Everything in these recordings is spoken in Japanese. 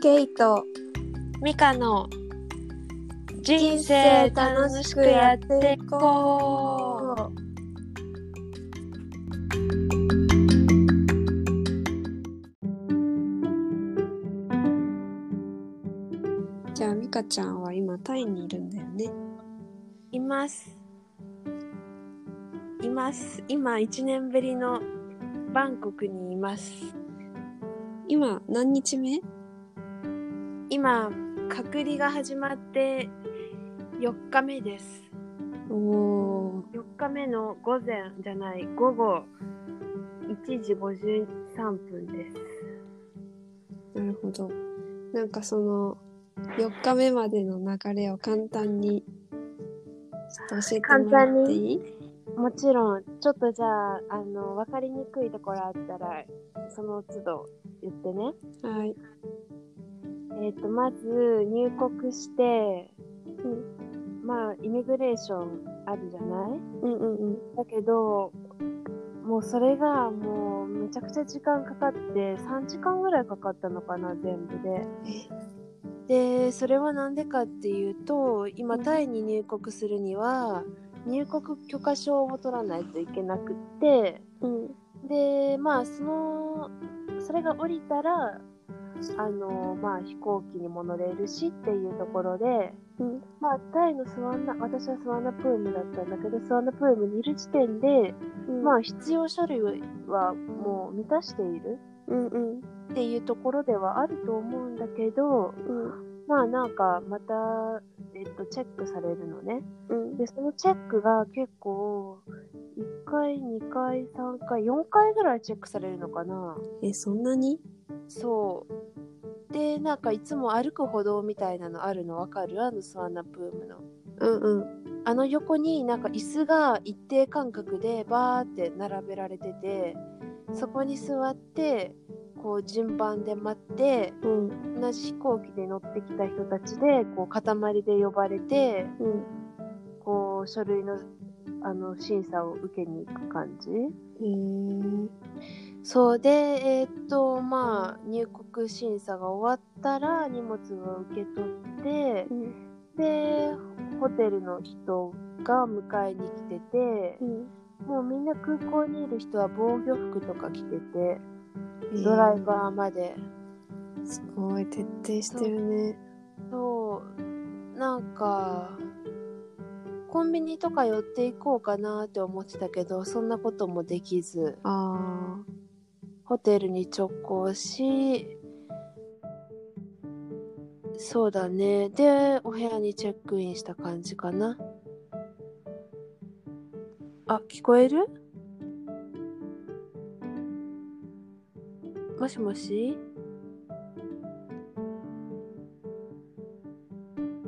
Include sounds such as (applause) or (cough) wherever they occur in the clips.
ケイトミカの人生楽しくやっていこう。じゃあミカちゃんは今タイにいるんだよねいます。います。今1年ぶりのバンコクにいます。今何日目？今、隔離が始まって4日目です。おお4日目の午前じゃない、午後1時53分です。ーなるほどなんかその4日目までの流れを簡単にちょっと教えてもらっていい？もちろん、ちょっとじゃあ、あの、わかりにくいところあったら、その都度言ってね。はいえっ、と、まず、入国して、まあ、イミグレーションあるじゃない？うんうんうん。だけど、もうそれがもうめちゃくちゃ時間かかって、3時間ぐらいかかったのかな、全部で。で、それはなんでかっていうと、今、タイに入国するには、入国許可証を取らないといけなくって、うん。で、まあ、その、それが降りたら、あの、まあ、飛行機にも乗れるしっていうところで、うん。まあ、タイのスワンナ、私はスワンナプームだったんだけど、スワンナプームにいる時点で、うん。まあ、必要書類はもう満たしているうんうん。っていうところではあると思うんだけど、うん。まあ、なんか、また、えっと、チェックされるのね。うん。で、そのチェックが結構、1回、2回、3回、4回ぐらいチェックされるのかな。えそんなに？そう。で、なんかいつも歩く歩道みたいなのあるのわかる？あのスワンナプームの。うんうんあの横になんか椅子が一定間隔でバーって並べられてて、そこに座って、こう順番で待って、うん同じ飛行機で乗ってきた人たちで、こう塊で呼ばれて、うんこう書類のあの審査を受けに行く感じ。へえそうで、えーっと、まあ、入国審査が終わったら荷物を受け取ってう、ん。で、ホテルの人が迎えに来ててう、ん。もうみんな空港にいる人は防御服とか着てて、ドライバーまで。すごい徹底してるね。そう、なんか、コンビニとか寄っていこうかなって思ってたけど、そんなこともできず、あホテルに直行し、そうだね。で、お部屋にチェックインした感じかな。あ、聞こえる？もしもし？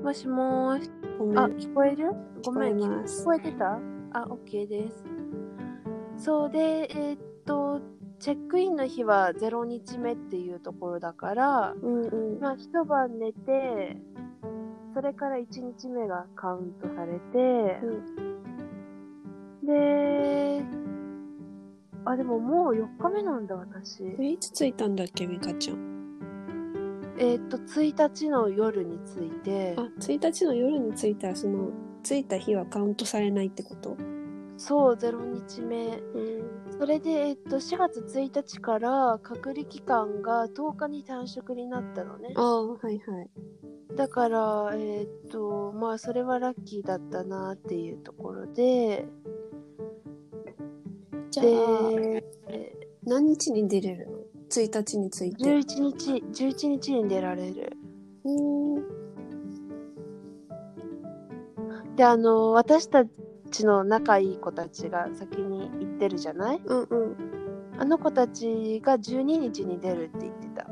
もしもーし。あ、聞こえる？ごめん、聞こえてた？あ、OK です。そうで、えーっと、チェックインの日は0日目っていうところだから、うんうん。まあ、一晩寝て、それから1日目がカウントされて、で、あ、でももう4日目なんだ、私。えいつ着いたんだっけミカちゃん？えーっと、1日の夜に着いて、あ1日の夜に着いたらその着いた日はカウントされないってこと？そう、0日目。うんそれで、えっと、4月1日から隔離期間が10日に短縮になったのね。あ。あはいはい。だから、えっと、まあ、それはラッキーだったなっていうところで、じゃあで、何日に出れるの？1日に着いて。11日、11日に出られる。うん。で、あの、私たちの仲いい子たちが先に行ってるじゃない？うんうんあの子たちが12日に出るって言ってた。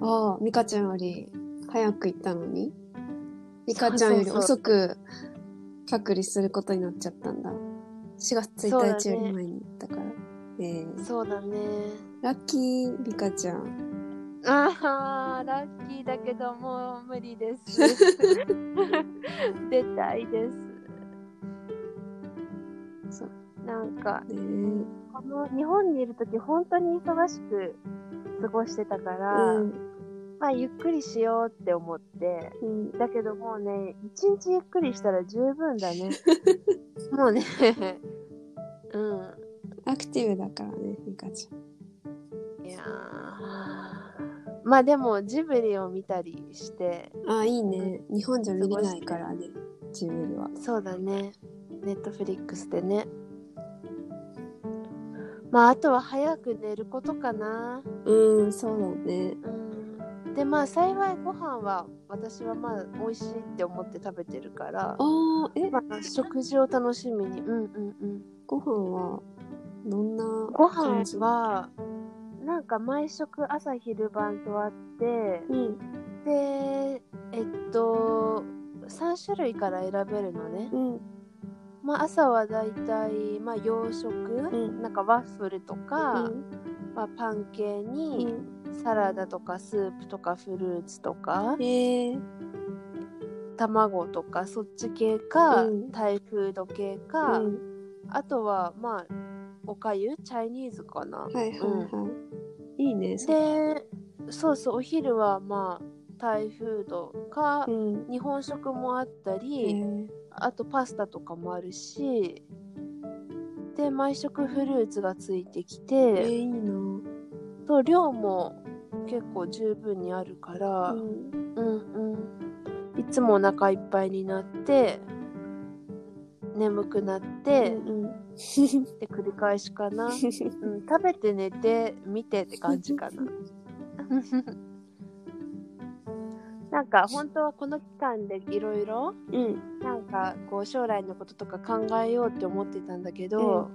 ああミカちゃんより早く行ったのに？ミカちゃんよりそうそうそう遅く隔離することになっちゃったんだ4月1日より前に行ったから、えー、そうだね。ラッキーミカちゃんああ、ラッキーだけどもう無理です。(laughs) (laughs) 出たいです。そう。なんか、ねこの日本にいるとき本当に忙しく過ごしてたから、うん。まあゆっくりしようって思ってうん。だけどもうね一日ゆっくりしたら十分だね。(laughs) もうね。うん。アクティブだからね、ミカちいやー。まあでもジブリを見たりしてゃん。あ、いいね。日本じゃ見れないからね、ジブリは。そうだねネットフリックスでね。まああとは早く寝ることかな。うん、そうだね。うん。でまあ幸いご飯は私はまあ美味しいって思って食べてるから。ああ、え、まあ、食事を楽しみに。うんうんうん。ご飯は、どんなご感じ？飯はなんか毎食朝昼晩とあってうん、でえっと3種類から選べるのね。うん、まあ朝はだいたいまあ洋食、ん。なんかワッフルとか、うん、まあ、パン系うにん。サラダとかスープとかフルーツとかえ。ー、卵とかそっち系か、うん。タイフード系か、うん、あとはまあおかゆ？チャイニーズかな、はいはいはい。いいね、そでそうそうお昼はまあタイフードか、うん。日本食もあったえり、ー、あとパスタとかもあるしで毎食フルーツがついてきえー、て、いいな。と量も結構十分にあるから、うん。うんうんいつもお腹いっぱいになって眠くなって、うん、で繰り返しかな、うん、食べて寝て見てって感じかな (laughs) なんか本当はこの期間でいろいろうん。なんかこう将来のこととか考えようって思ってたんだけど、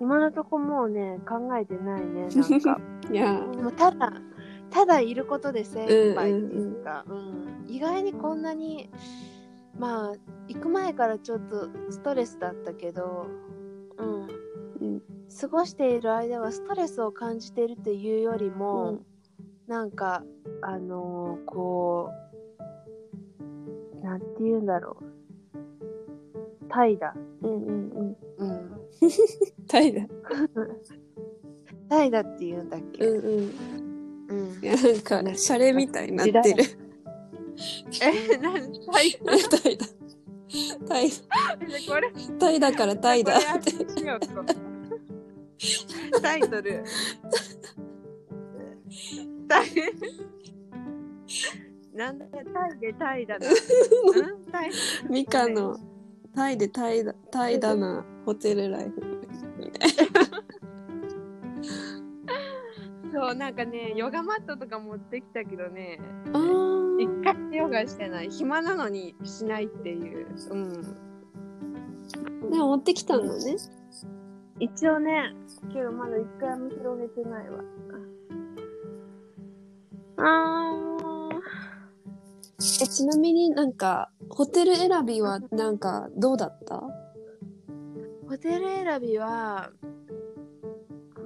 今のとこもうね考えてないね (laughs) なんか。いや、もうただただいることで精一杯っていうか、うん意外にこんなにまあ行く前からちょっとストレスだったけど、うん、うん。過ごしている間はストレスを感じているというよりも、うんなんかあのーこうなんて言うんだろう怠惰、うんうんうん。うん、タイだ。怠惰って言うんだっけ、うんうん。うんいや、なんか、シャレみたいになってる。(laughs) えなん怠惰？タイだ。タイ、これタイだからタイだこれって。(laughs) タイトル。タイ。なんだタイでタイだな。うんタイ。ミカのタイでタイだ、タイだな、ホテルライフ。そう、なんかね、ヨガマットとか持ってきたけどね、一回ヨガしてない。暇なのにしないっていう。うん。でも持ってきたんだね。一応ね、けどまだ一回も広げてないわ。あー。え、ちなみになんか、ホテル選びはなんか、どうだった？ホテル選びは、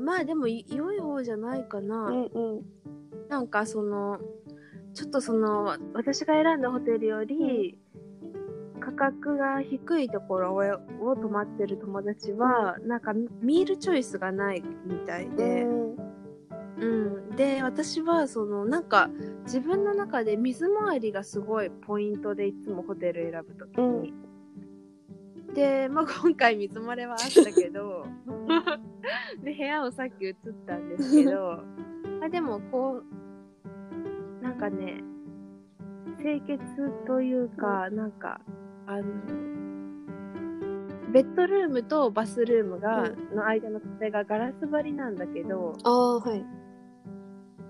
まあでもい良い方じゃないかな。んうん。なんかその、ちょっとその、私が選んだホテルより、価格が低いところをを泊まってる友達は、なんかミールチョイスがないみたいで、うんうん、で私はそのなんか自分の中で水回りがすごいポイントでいつもホテル選ぶときに、で、まあ、今回水漏れはあったけど (laughs) で部屋をさっき移ったんですけど (laughs) あでもこうなんかね清潔というか、なんかあのベッドルームとバスルームが、の間の壁がガラス張りなんだけど、ああ、はい。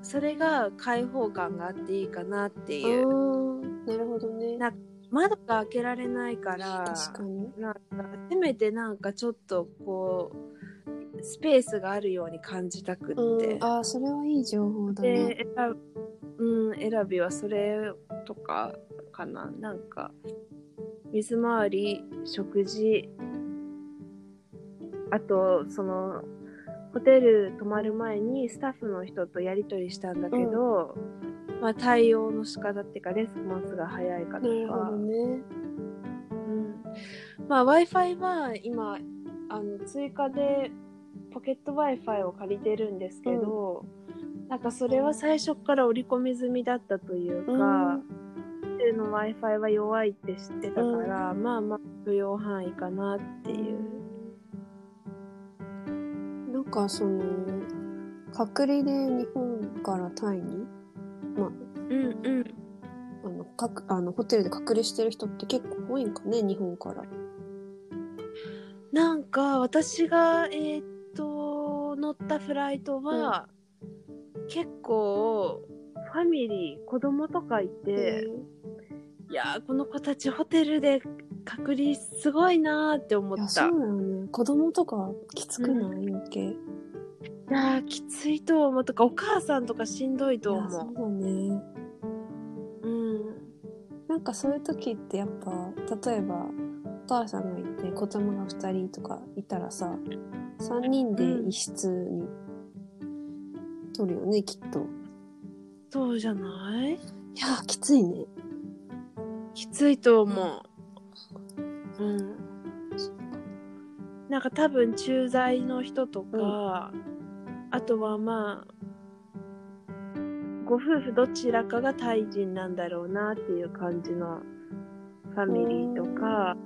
それが開放感があっていいかなってあいう。ーなるほどね。な窓が開けられないから、確かに。なんかせめてなんかちょっとこう、スペースがあるように感じたくってうん、。ああ、それはいい情報だね。で、選ぶ、うん、選びはそれとかかな。なんか、水回り、食事、あと、その、ホテル泊まる前にスタッフの人とやり取りしたんだけど、まあ対応の仕方っていうかレスポンスが早いかとか。ど、ね。うん、まあ Wi-Fi は今あの追加でポケット Wi-Fi を借りてるんですけど、なんかそれは最初から織り込み済みだったというか、うん。ホテルの Wi-Fi は弱いって知ってたから、まあまあ許容範囲かなっていう。かその隔離で日本からタイに、まうんうん。あ、あの各あのホテルで隔離してる人って結構多いんかね日本から。なんか私がえーっと乗ったフライトは、結構ファミリー子供とかいて、いやーこの子たちホテルで隔離すごいなーって思った。そうだよね子供とかきつくない、余計。いやーきついと思うとかお母さんとかしんどいといやそう思だね。う。うん。なんかそういう時ってやっぱ例えばお母さんがいて子供が2人とかいたらさ3人で一室に取るよね、きっと。そうじゃない？いやーきついね。きついと思う。うん。なんか多分駐在の人とか、あとはまあ、ご夫婦どちらかがタイ人なんだろうなっていう感じのファミリーとか、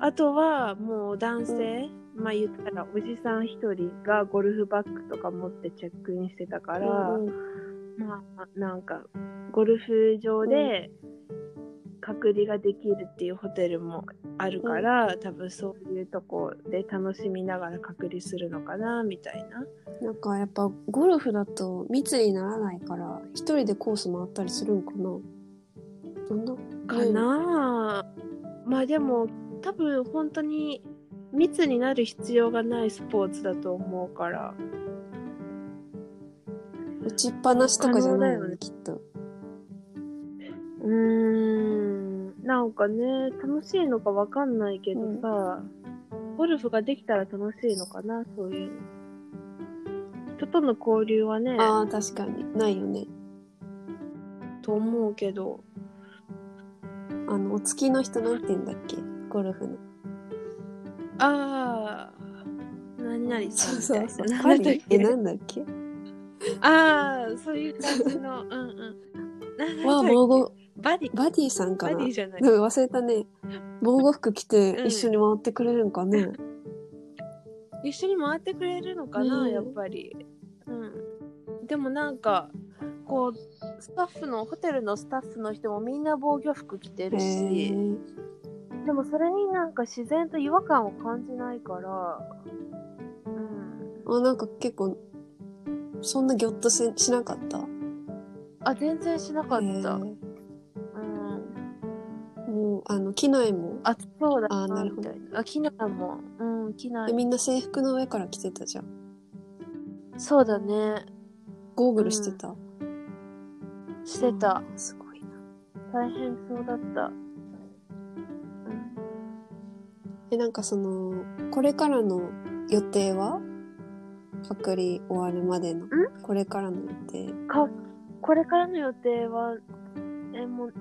あとはもう男性、まあ言ったらおじさん一人がゴルフバッグとか持ってチェックインしてたから、まあ、なんか、ゴルフ場で隔離ができるっていうホテルもあるから、多分そういうとこで楽しみながら隔離するのかな、みたいな。なんかやっぱゴルフだと密にならないから一人でコース回ったりするんかなどんな？かなあまあでも、多分本当に密になる必要がないスポーツだと思うから。打ちっぱなしとかじゃないよねきっと。うーん、なんかね、楽しいのかわかんないけどさ、ゴルフができたら楽しいのかな、そういう。の。人との交流はね、ああ確かに。ないよね。と思うけど、あのお付きの人なんて言うんだっけ？ゴルフの。ああ、何々さんみたいな。パなんだっリえけなんだっけ？ああ、そういう感じの、うんうん。なんわあだっけ？防護バディ、バディさんかなバディじゃない。なんか忘れたね。防護服着てうん一緒に回ってくれるんかね。一緒に回ってくれるのかな、うんやっぱり。うん。でもなんか、こう、スタッフの、ホテルのスタッフの人もみんな防御服着てへるし、ーでもそれになんか自然と違和感を感じないから、うん。あなんか結構そんなギョッとししなかった？あ、全然しなかった。ーあの機内もあ、そうだあなるほど。あ、機内も。うん、機内で。みんな制服の上から着てたじゃん。そうだね。ゴーグルしてた？してたすごいな。大変そうだった。うん。えなんかそのこれからの予定は？隔離終わるまでのこれからの予定。か、これからの予定は、え、もう、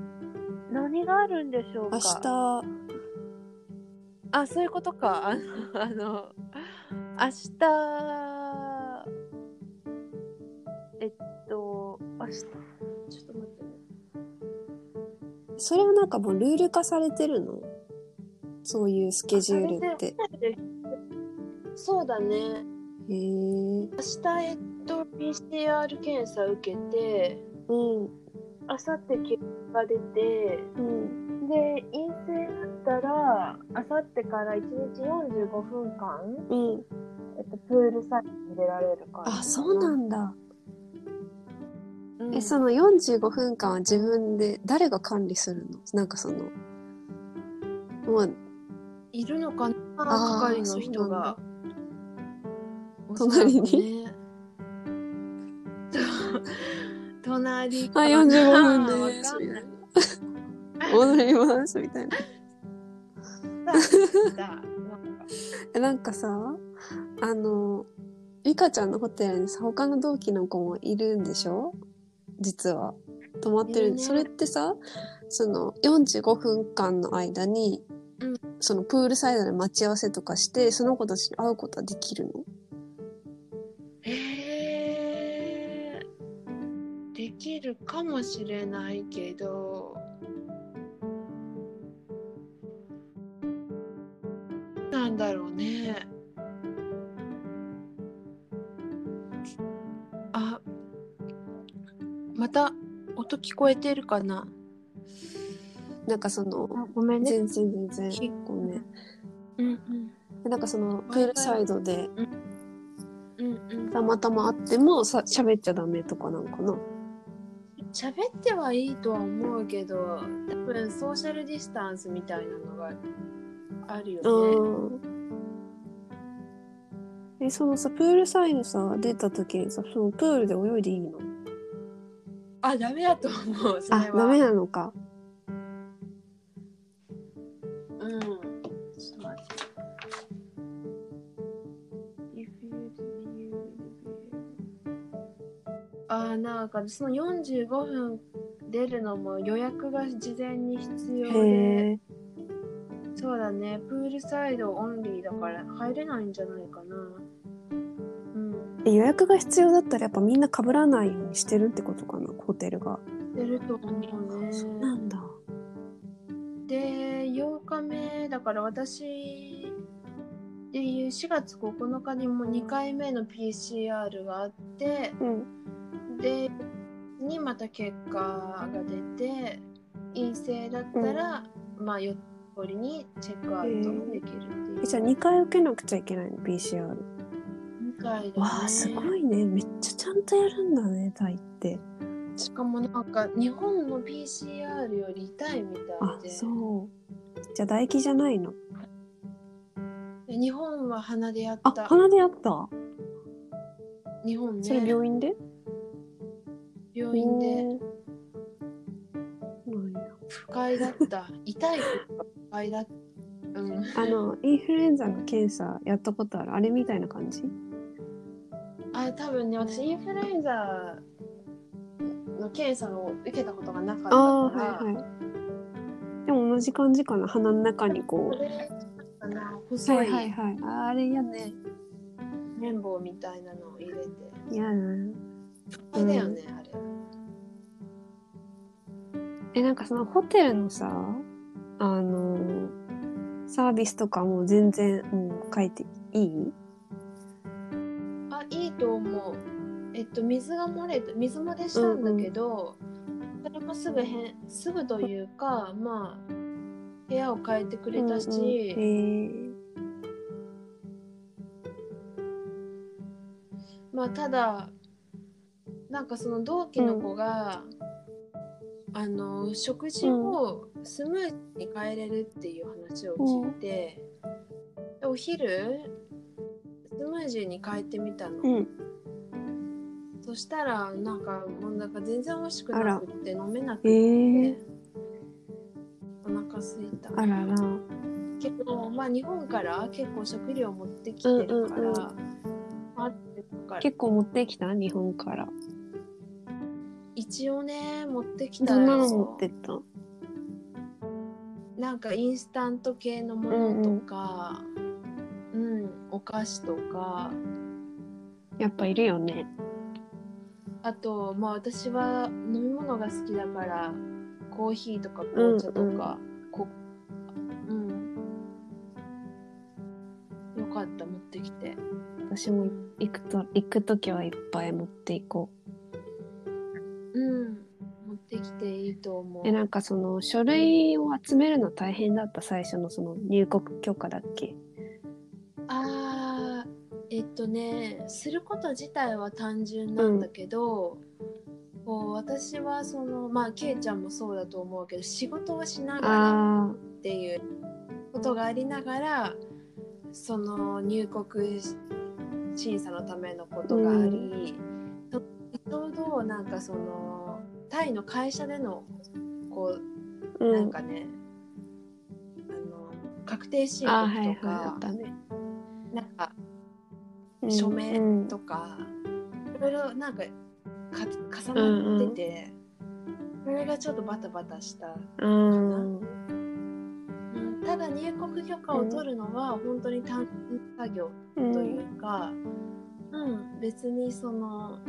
何があるんでしょうか？明日あ、そういうことか。あの、あの、明日、えっと、明日、ちょっと待ってね。それはなんかもうルール化されてるの？そういうスケジュールって。そうだね。へえ。明日、えっと、PCR 検査受けて、うん。明後日結果出て、うん。で、陰性だったら、明後日から1日45分間、うん。えっと、プールサイドに出られるから。あ、そうなんだ。うんえ、その45分間は自分で誰が管理するの？なんかその、もう、いるのかな？係の人が。隣に？隣。かあ、45分でわす。かんない。踊ります、みたいな。(laughs) だなんかさ、あの、リカちゃんのホテルにさ、他の同期の子もいるんでしょ？実は。泊まってる。それってさ、その45分間の間に、うん。そのプールサイドで待ち合わせとかして、その子たちに会うことはできるの？へえきるかもしれないけど。なんだろうね。あまた音聞こえてるかな？なんかその、ごめんね。全然全然。きごめん。うんうん。でなんかそのプールサイドでうんうん。たまたま会ってもさ喋っちゃダメとかなんかな？喋ってはいいとは思うけど多分ソーシャルディスタンスみたいなのがあるよね。うん。え、そのさ、プールサイドさ、出た時にさ、そのプールで泳いでいいの？あダメだと思うそれは。あ、ダメなのか。あーなんかその45分出るのも予約が事前に必要で。そうだねプールサイドオンリーだから入れないんじゃないかなうんえ予約が必要だったらやっぱみんな被らないようにしてるってことかな、ホテルが。出ると思うねそうなんだ。で8日目だから私でいう4月9日にも2回目の PCR があってうん。でにまた結果が出て陰性だったら、まあ予通りにチェックアウトもできるっていうえ、じゃあ2回受けなくちゃいけないの ?PCR。2回だねわあ、すごいね。めっちゃちゃんとやるんだね、タイって。しかもなんか日本の PCR より痛いみたあい、でそう。じゃあ唾液じゃないの？で日本は鼻でやっあ、た鼻でやった日本ねそれ病院で？病院で。不快だった。痛い。不快だった。うん。あの、インフルエンザの検査やったことある？あれみたいな感じ？あ多分ね私インフルエンザの検査を受けたことがなかったから。はいはい。でも同じ感じかな？鼻の中にこう。細はいはいはい。あれやね。綿棒みたいなのを入れて。いやな。あれだよね、あれ。え、なんかそのホテルのさ、あのサービスとかも全然もう書いていい？あいいと思う。えっと水が漏れて水漏れしたんだけど、それもすぐへんすぐというかまあ部屋を変えてくれたし、うんうん。へー。まあただなんかその同期の子が、あの食事をスムージーに変えれるっていう話を聞いて、でお昼スムージーに変えてみたの、うん。そしたらなんかもうなんか全然美味しくなくって飲めなくて、えー、お腹すいた。あらら。けどまあ日本から結構食料持ってきてるから、うんうんうん。あってるから。結構持ってきた？日本から。一応ね持ってきたどんなよの持ってった？なんかインスタント系のものとか、うんお菓子とか。やっぱいるよね。あとまあ私は飲み物が好きだからコーヒーとか紅茶とか、こうん。よかった持ってきて。私も行くと、行くときはいっぱい持っていこうてきていいと思う。うえ、なんかその書類を集めるの大変だった最初のその入国許可だっけ？あーえっとねすること自体は単純なんだけど、こう私はそのまあケイちゃんもそうだと思うけど仕事をしながらあっていうことがありながらその入国審査のためのことがあり、ちょうどなんかそのタイの会社でのこあ、ううん。なんかね、あの確定申告とかはいあっ、たね。なんかうん署名うんとか、いろいろなんかか重なってて、それがちょっとバタバタした、うん。うん、ただ入国許可を取るのは本当に単純作業うんというか、うん別にその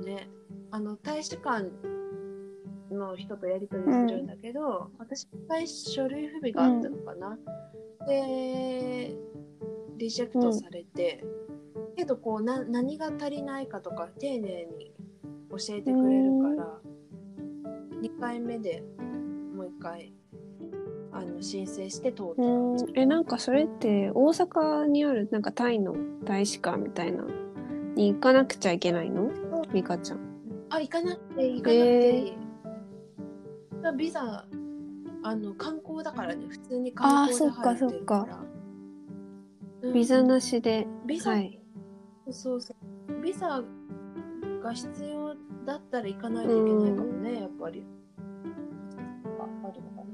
ね。あの大使館の人とやり取りするんだけど、私一回書類不備があったのかな、でリジェクトされて、けどこうな何が足りないかとか丁寧に教えてくれるから、2回目でもう1回あの申請して通ったうん。えなんかそれって大阪にあるなんかタイの大使館みたいなに行かなくちゃいけないの？ミカちゃん。あ行かなくていい。行かなくていい、だからビザあの観光だからね。普通に観光で入ってるから。あーそっか。うん。ビザなしで、ビザはい。そうそうビザが必要だったら行かないといけないかもね、やっぱり。ああるのか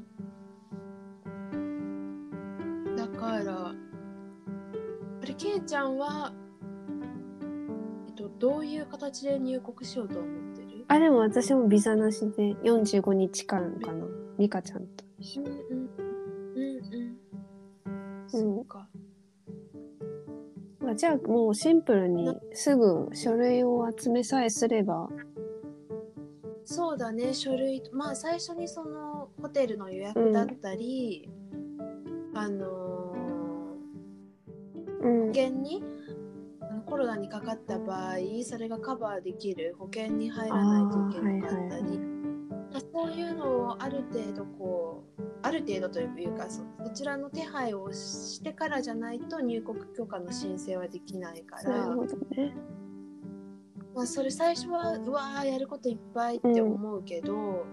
なだからあれケイちゃんはえっとどういう形で入国しようと思ってる？あでも私もビザなしで45日間かな。ミカちゃんと。一緒うんうんうんうん。そうか。あじゃあもうシンプルにすぐ書類を集めさえすれば。そうだね書類。まあ最初にそのホテルの予約だったり、あのうん。保険にコロナにかかった場合それがカバーできる保険に入らないといけなかったり、まあそういうのをある程度こうある程度というかそそちらの手配をしてからじゃないと入国許可の申請はできないから。なるほどね。まあ、それ最初はうわーやることいっぱいって思うけど、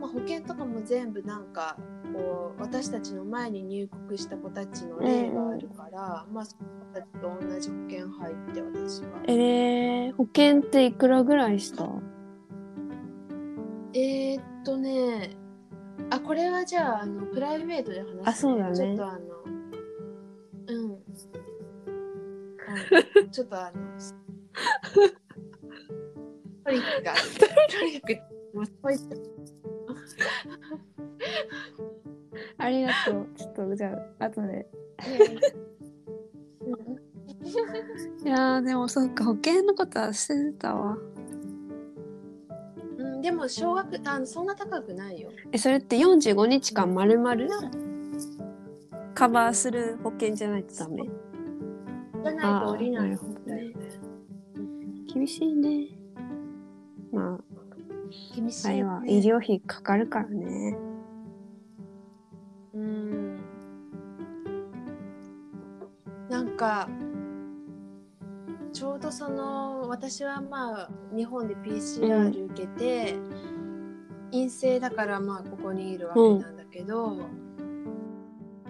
まあ、保険とかも全部なんかこう私たちの前に入国した子たちの例があるから、まあその子たちと同じ保険入って私は。えー、保険っていくらぐらいした？えー、っとねあこれはじゃああのプライベートで話す、あそうだね。ちょっとあのうん。あ (laughs) ちょっとあのトリックが (laughs) トリックもうそういったありがとう。ちょっとじゃあ後で。いやーでもそっか保険のことは捨ててたわ。うん、でも小学あのそんな高くないよ。えそれって45日間まるまるカバーする保険じゃないとダメ？じゃないと降りないね。厳しいね。ま厳しい、ああれは医療費かかるからねうん。なんかちょうどその私はまあ日本で PCR 受けて、陰性だからまあここにいるわけなんだけど、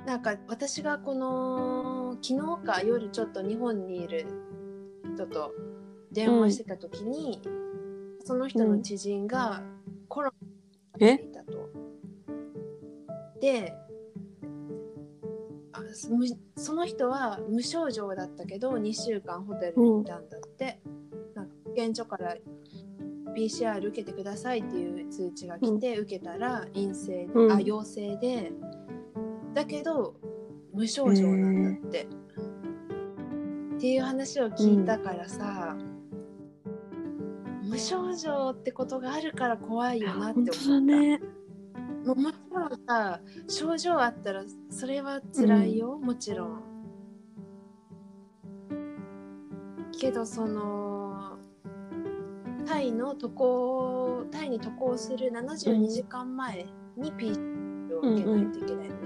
なんか私がこの昨日か夜ちょっと日本にいる人と電話してた時に、その人の知人がコロナにいたと。であその人は無症状だったけど2週間ホテルにいたんだって、なんか保健所から PCR 受けてくださいっていう通知が来て、受けたら陰性、うん。あ陽性で。だけど無症状なんだって、っていう話を聞いたからさ、無症状ってことがあるから怖いよなって思った。もさ症状あったらそれは辛いよ、もちろん。けどそのタイの渡航タイに渡航する72時間前に PCR を受けないといけないのね。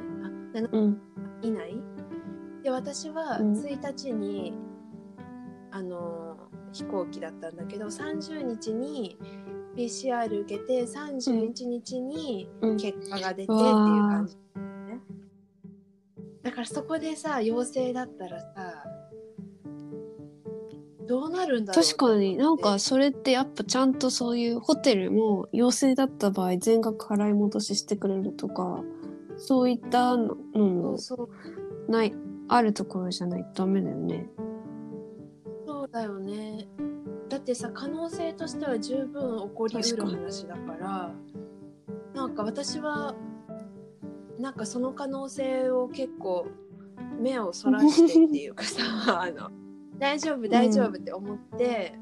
あ7うん。以内。で私はうん。1日に、あの飛行機だったんだけど30日に PCR 受けて31日にうん。結果が出てっていう感じ、ね、だからそこでさ陽性だったらさどうなるんだろう確かになんかそれってやっぱちゃんとそういうホテルも陽性だった場合全額払い戻ししてくれるとかそういったのそもないあるところじゃないとダメだよね。そうだよねだってさ可能性としては十分起こりうる話だからなんか私はなんかその可能性を結構目をそらしてっていうかさ (laughs) あの大丈夫大丈夫って思って、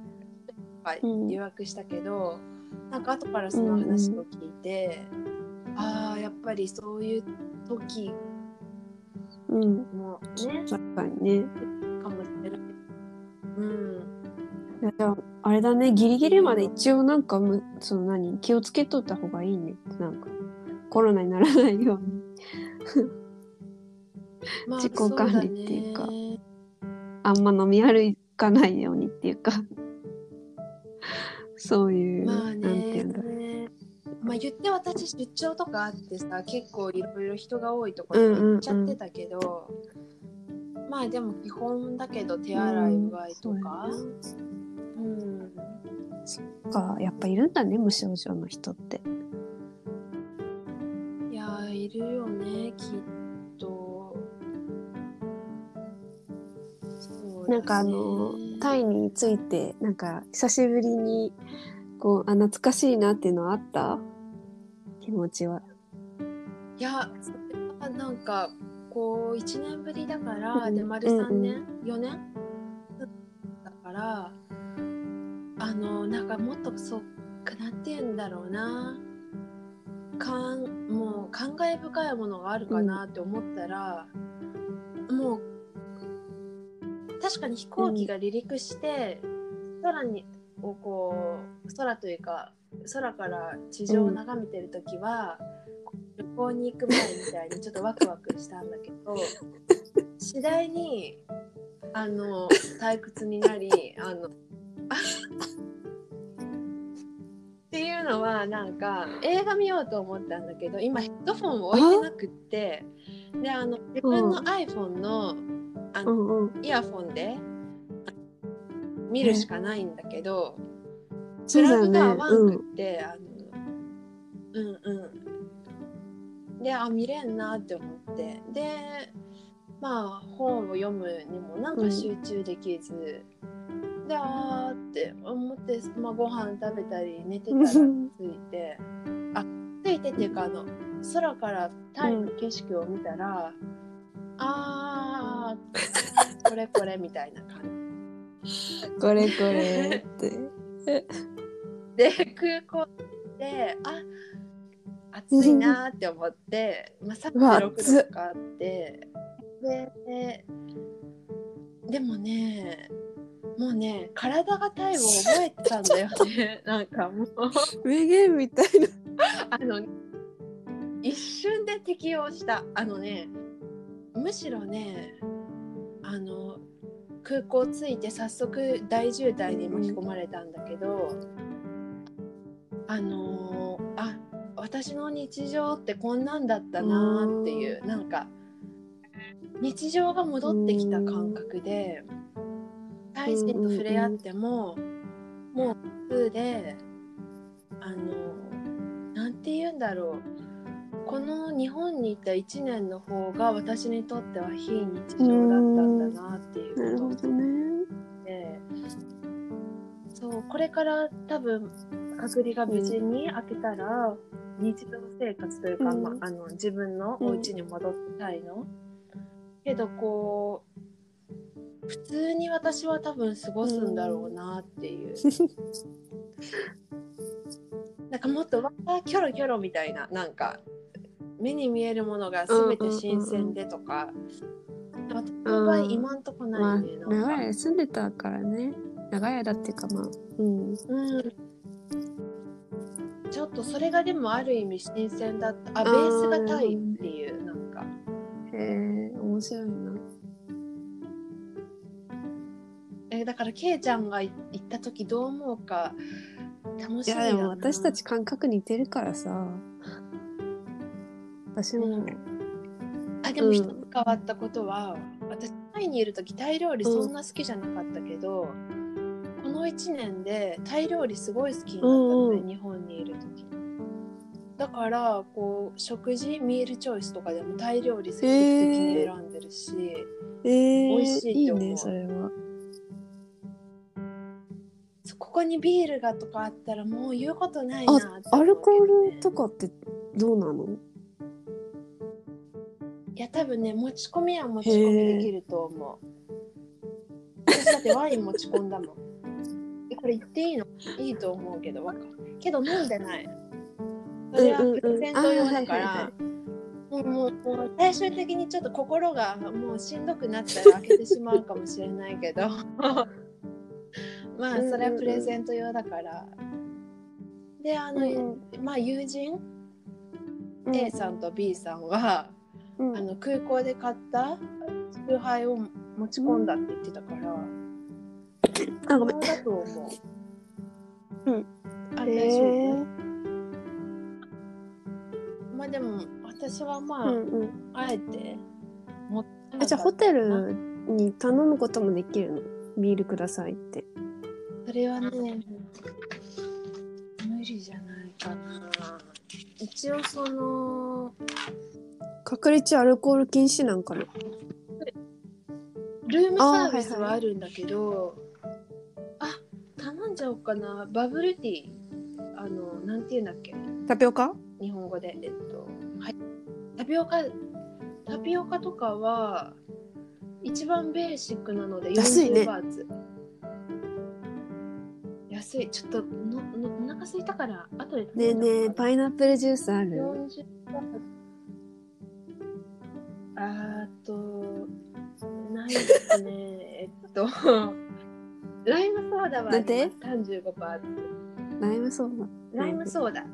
か予約したけど、なんか後からその話を聞いて、ああやっぱりそういう時うん。もね、確かにね。かもしれない。うん。いやじゃあ、あれだね、ギリギリまで一応なんかむ、その何、気をつけとった方がいいね。なんか、コロナにならないように。(laughs) ま自己管理っていうかねあんま飲み歩かないようにっていうか。(laughs) そういう、まあなんていうんだろう。ね。まあ言って私出張とかあってさ結構いろいろ人が多いところに行っちゃってたけど、まあでも基本だけど手洗いうがいとか、うんか、やっぱいるんだね、無症状の人って。いやーいるよねきっと。そうだねなんかあの、タイについて、なんか久しぶりに、こう、あ、懐かしいなっていうのはあった？気持ちは。いやそれはなんかこう1年ぶりだから、うんで丸3年、4年？だからあのなんかもっとそっかなんて言うんだろうな。かんもう感慨深いものがあるかなって思ったら、もう確かに飛行機が離陸して、空にをこう空というか空から地上を眺めてる時は、旅行に行く前みたいにちょっとワクワクしたんだけど次第にあの退屈になりあの (laughs) いうのはなんか映画見ようと思ったんだけど今ヘッドフォンを置いてなくってであの自分の iPhone のあのうんうん。イヤフォンで見るしかないんだけど、プラグが合わんくって、あのうんうん。であ見れんなって思って。でまあ本を読むにもなんか集中できず、であーって思って、まあ、ご飯食べたり寝てたらついてあついてっていうかあの空からタイの景色を見たら、あーこれこれみたいな感じ。これこれって。(laughs) で空港であ暑いなーって思って、まあ、うわ36度とかあってでででもねもうね体がタイを覚えてたんだよね。(laughs) なんかもう。名言みたいな。あの一瞬で適応した。あのねむしろねあの空港着いて早速大渋滞に巻き込まれたんだけど、あのあ私の日常ってこんなんだったなーっていうなんか日常が戻ってきた感覚で大人と触れ合ってももう普通であのなんて言うんだろう。この日本にいた1年の方が私にとっては非日常だったんだなっていうこと。でそうこれから多分隔離が無事に開けたら、日常生活というか、うん。まあ、あの自分のお家に戻ってたいの、けどこう普通に私は多分過ごすんだろうなっていう、(laughs) なんかもっとわーキョロキョロみたいななんか目に見えるものが全て新鮮でとか、私の場合うん今んとこまあ、ないね、な。んか長い間住んでたからね。長い間っていうかまあ、うん。うん。ちょっとそれがでもある意味新鮮だった。あベースがタイっていうなんか。へえ、面白いな。えだからケイちゃんがい行った時どう思うか楽しいや、みだな。でも私たち感覚似てるからさ。私も、あでもうん。一つ変わったことは、私タイにいる時タイ料理そんな好きじゃなかったけど、この1年でタイ料理すごい好きになったので、うん日本にいる時。だからこう食事ミールチョイスとかでもタイ料理積極的に選んでるし、えー、美味しいと思う。いいね、それは。そここにビールがとかあったらもう言うことないなって思うけどね、アルコールとかってどうなの？いや多分ね持ち込みは持ち込みできると思う。私だってワイン持ち込んだもん。(laughs) でこれ言っていいの？いいと思うけどわかるけど飲んでない。それはプレゼント用だからもうもうもう最終的にちょっと心がもうしんどくなったら開けてしまうかもしれないけどまあそれはプレゼント用だからであの、うんまあ友人？うん A さんと B さんは、うんあの空港で買った酎ハイを持ち込んだって言ってたから、あ、ごめん。だと思う。うん。あへ大丈ー夫。まあでも私はまあ、うんうん。あえて持ってじゃあホテルに頼むこともできるの？ビールくださいって。それはね無理じゃないかな。一応その確率アルコール禁止なんかな。ルームサービスはあるんだけどあ,、頼んじゃおうかな。バブルティー。あのなんていうんだっけ？タピオカ？日本語でえっとはい。タピオカタピオカとかは一番ベーシックなので安いね。40バーツ。安いちょっとののお腹空いたから後でねえねえ、パイナップルジュースある？40バーツあーとないですね。(laughs) えっとライムソーダはあります35バーツライムソーダ。ライムソーダ。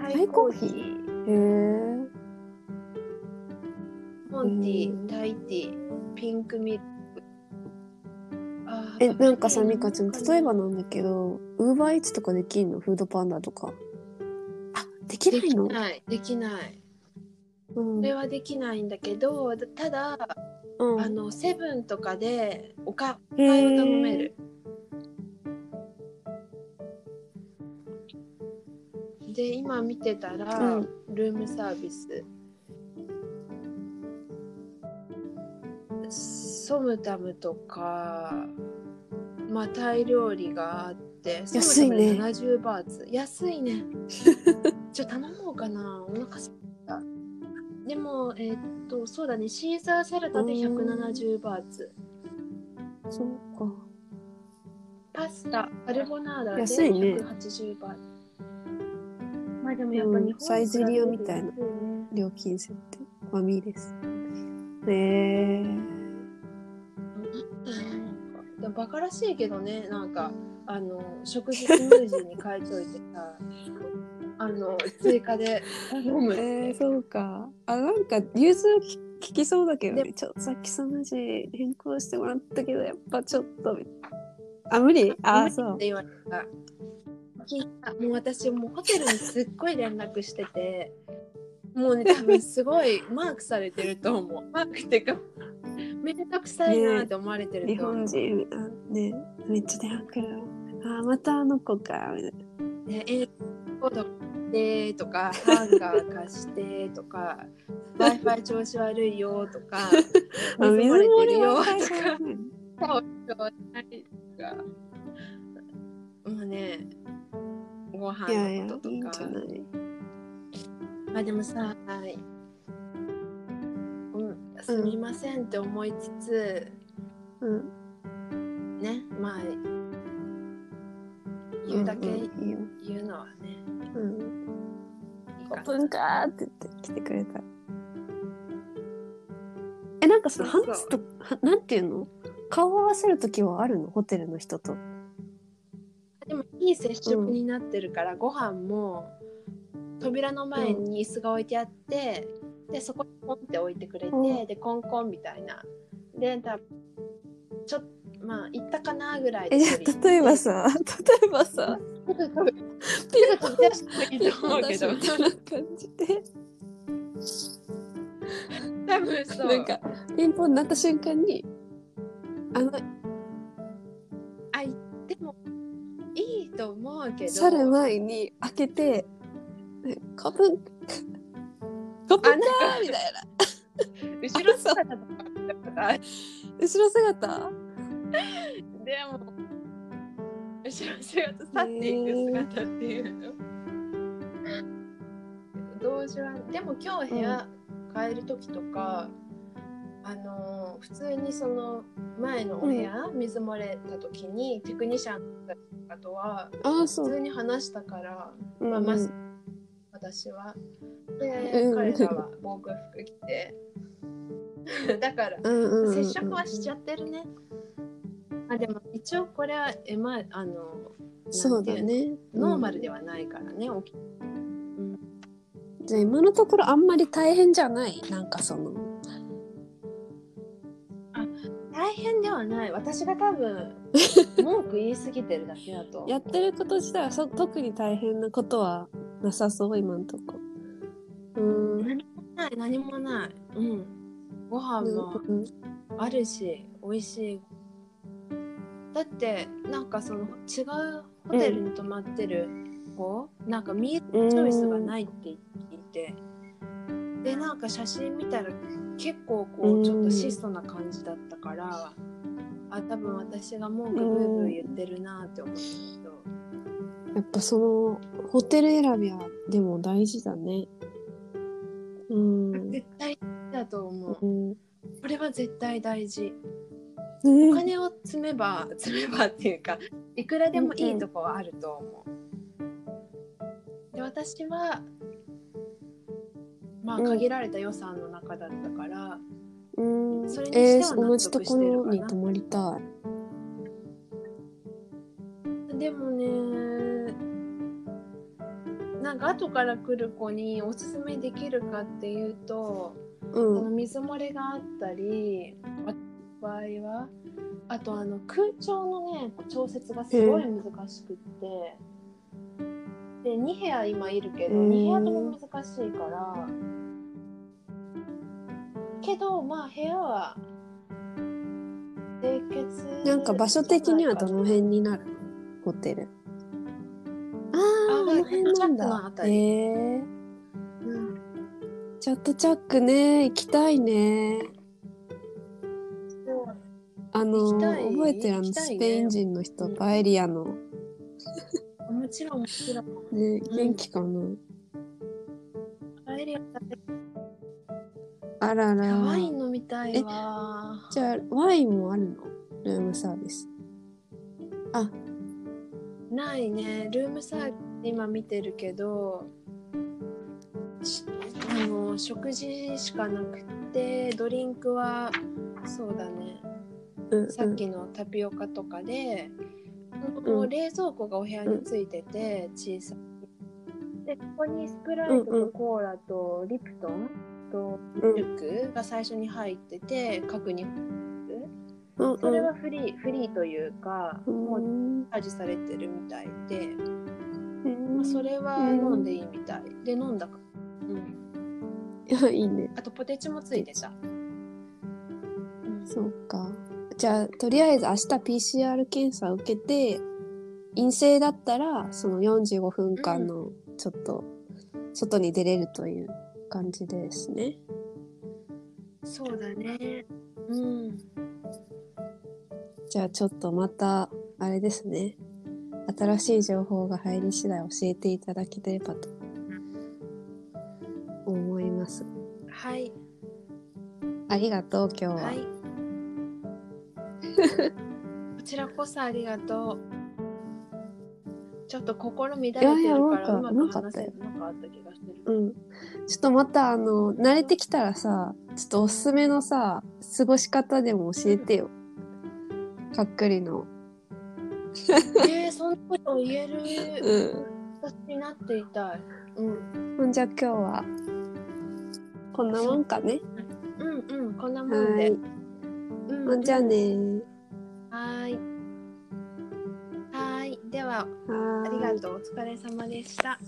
タイコーヒー？へえ。モンティうん。ー、タイティー、ピンクミルえ、なんかさ、ミカちゃん、例えばなんだけど、ウーバーイーツとかできんの？フードパンダとか。あ、できなできいのない、できない。うんこれはできないんだけど、ただ、うんあの、セブンとかでおか、おへかゆー頼める。で、今見てたら、うんルームサービス。ソムタムとか、まあ、タイ料理があって、ソ安いねムタムで70バーツ。安いね。ちょ、頼もうかな。お腹すいた。でも、えーっと、そうだね、シーザーサラダで170バーツ。そうか。パスタ、カルボナーラで安いね180バーツ。まあでもやっぱ日本うんサイゼリアみたいな料金設定。ファミレス。へえ。でもバカらしいけどねなんかあの食事スムージーに変えといてさ (laughs) あの追加で頼むって、えー、そうか。あ、なんか、融通聞きそうだけどね。でちょっとさっきその字変更してもらったけど、やっぱちょっと。あ、無理？あ、そう。って言われた聞いたもう私もうホテルにすっごい連絡しててもうね多分すごいマークされてると思うマークっていうかめんどくさいなって思われてる日と。思う、本人、あね、めっちゃ電話来るわ。あ、またあの子か、みたいな。ね、えコードでとかハンガー貸してとか w i f i 調子悪いよとか (laughs) あ、水漏れよはとかとか。もうねご飯いやいや、のこととかじゃない。まあでもさ、すみませんって思いつつ、うん。ねまあ言うだけ。言うのはね、うん。オープンかーって言って来てくれた。え、なんかさ、そうそう話すと、はなんていうの？顔合わせるときはあるの？ホテルの人と。でもいい接触になってるから、ご飯も扉の前に椅子が置いてあって、でそこにポンって置いてくれて、うん。でコンコンみたいな。で多分ちょっとまあ行ったかなぐらいで例えばさ、例えばさ、ピピンポン飛び出してもいいと思うけど。みたいな感じで、多分そう。なんか、ピンポンになった瞬間に、あの、あ行ってもいいと思うけど。去る前に開けて、ねカプン、カプンかみたいな。(laughs) 後ろ姿と後ろ姿？でも後ろ姿去っていく姿っていうの、同時はでも今日部屋変える時とか、あのの普通にその前のお部屋、水漏れた時にテクニシャンとかとは。普通に話したから、うんまあまず私は。で、うん彼らは防空服着て。(laughs) だから、うんうんうん接触はしちゃってるね。あでも一応これはえまああのそうだね。の？ノーマルで。ではないからね。起きじゃあ今のところあんまり大変じゃない？なんかその。大変ではない。私が多分 (laughs) 文句言いすぎてるだけだと。やってること自体はそ特に大変なことはなさそう、今のところ。うーん。何もない何もない。うん。ご飯もうんあるし美味しい。だってなんかその違うホテルに泊まってる子、なんかミールチョイスがないって聞いて、でなんか写真見たら結構こうんうちょっと質素な感じだったから、あ多分私が文句ブーブー言ってるなって思ったけど、やっぱそのホテル選びはでも大事だね。うん。絶対だと思う。うんこれは絶対大事。おね金を積めば積めばっていうかいくらでもいいとこはあると思う。で私はまあうん限られた予算の中だったから、うんそれにえー、しては納同じとこ得してるかなろに泊まりたい。でもねなんか後から来る子におすすめできるかっていうと、うそのん。水漏れがあったり場合はあとあの空調のね調節がすごい難しくって、で2部屋今いるけど、うん2部屋とも難しいから。けどまあ部屋は清潔なんか場所的にはどの辺になるの？ホテル。辺なんチャックのだえー、うん。チャットチャックね、行きたいね。あの覚えてるあのスペイン人の人、うんパエリアの。もちろんもちろん。ね、元気かな？帰りは食べあらら。ワイン飲みたいわ。じゃあ、ワインもあるの？ルームサービス。あ、ないね。ルームサービス今見てるけどしあの食事しかなくてドリンクはそうだね。うん、うん。さっきのタピオカとかで、うんもう冷蔵庫がお部屋についてて、小さい。でここにスプライトとうんうんコーラとリプトンとうん。ミルクが最初に入ってて角にうん、それはフリー、フリーというか、うん、もううんチャージされてるみたいで、うんまあ、それは飲んでいいみたい。で、飲んだか。うん。いや、いいね。あと、ポテチもついてた。うんそうか。じゃあ、とりあえず明日 PCR 検査を受けて、陰性だったら、その45分間の、ちょっと、外に出れるという感じですね。そうだね。うん。じゃあ、ちょっとまた、あれですね。新しい情報が入り次第教えていただければと思います。はい。ありがとう、今日は。はい。(laughs) こちらこそありがとう。ちょっと心乱れてるからうまく話せなかった気が。うん。ちょっとまた、あの、慣れてきたらさ、ちょっとおすすめのさ、過ごし方でも教えてよ。かっくりの。えー、そんなこと言えるうん。私になっていたい。うん。ほんじゃ今日は、こんなもんかね。うんうん、こんなもんで。はい。うんほんじゃあねー。はーい。はーい。では、はーい。ありがとう。お疲れ様でした。